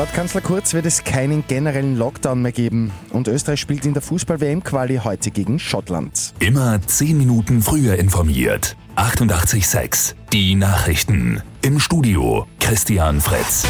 Laut Kanzler Kurz wird es keinen generellen Lockdown mehr geben und Österreich spielt in der Fußball-WM-Quali heute gegen Schottland. Immer 10 Minuten früher informiert. 88.6 Die Nachrichten. Im Studio Christian Fritz.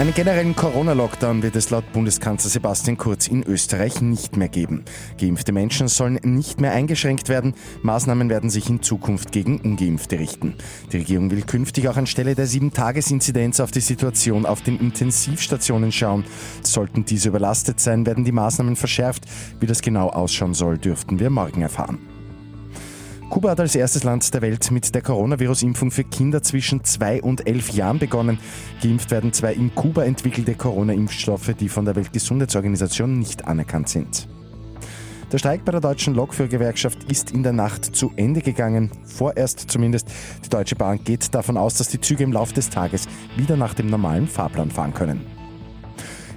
Einen generellen Corona-Lockdown wird es laut Bundeskanzler Sebastian Kurz in Österreich nicht mehr geben. Geimpfte Menschen sollen nicht mehr eingeschränkt werden. Maßnahmen werden sich in Zukunft gegen Ungeimpfte richten. Die Regierung will künftig auch anstelle der 7-Tages-Inzidenz auf die Situation auf den Intensivstationen schauen. Sollten diese überlastet sein, werden die Maßnahmen verschärft. Wie das genau ausschauen soll, dürften wir morgen erfahren. Kuba hat als erstes Land der Welt mit der Coronavirus-Impfung für Kinder zwischen 2 und 11 Jahren begonnen. Geimpft werden zwei in Kuba entwickelte Corona-Impfstoffe, die von der Weltgesundheitsorganisation nicht anerkannt sind. Der Streik bei der deutschen Lokführergewerkschaft ist in der Nacht zu Ende gegangen. Vorerst zumindest. Die Deutsche Bahn geht davon aus, dass die Züge im Laufe des Tages wieder nach dem normalen Fahrplan fahren können.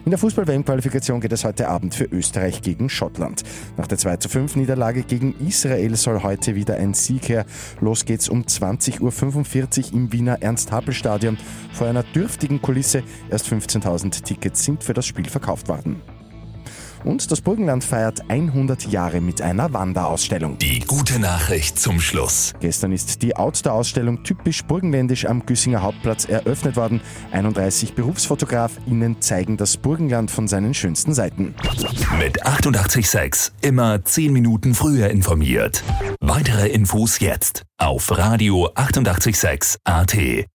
In der Fußball-WM-Qualifikation geht es heute Abend für Österreich gegen Schottland. Nach der 2 zu 5 Niederlage gegen Israel soll heute wieder ein Sieg her. Los geht's um 20.45 Uhr im Wiener Ernst-Happel-Stadion vor einer dürftigen Kulisse. Erst 15.000 Tickets sind für das Spiel verkauft worden. Und das Burgenland feiert 100 Jahre mit einer Wanderausstellung. Die gute Nachricht zum Schluss. Gestern ist die Outdoor-Ausstellung typisch burgenländisch am Güssinger Hauptplatz eröffnet worden. 31 BerufsfotografInnen zeigen das Burgenland von seinen schönsten Seiten. Mit 886 immer 10 Minuten früher informiert. Weitere Infos jetzt auf Radio 886 AT.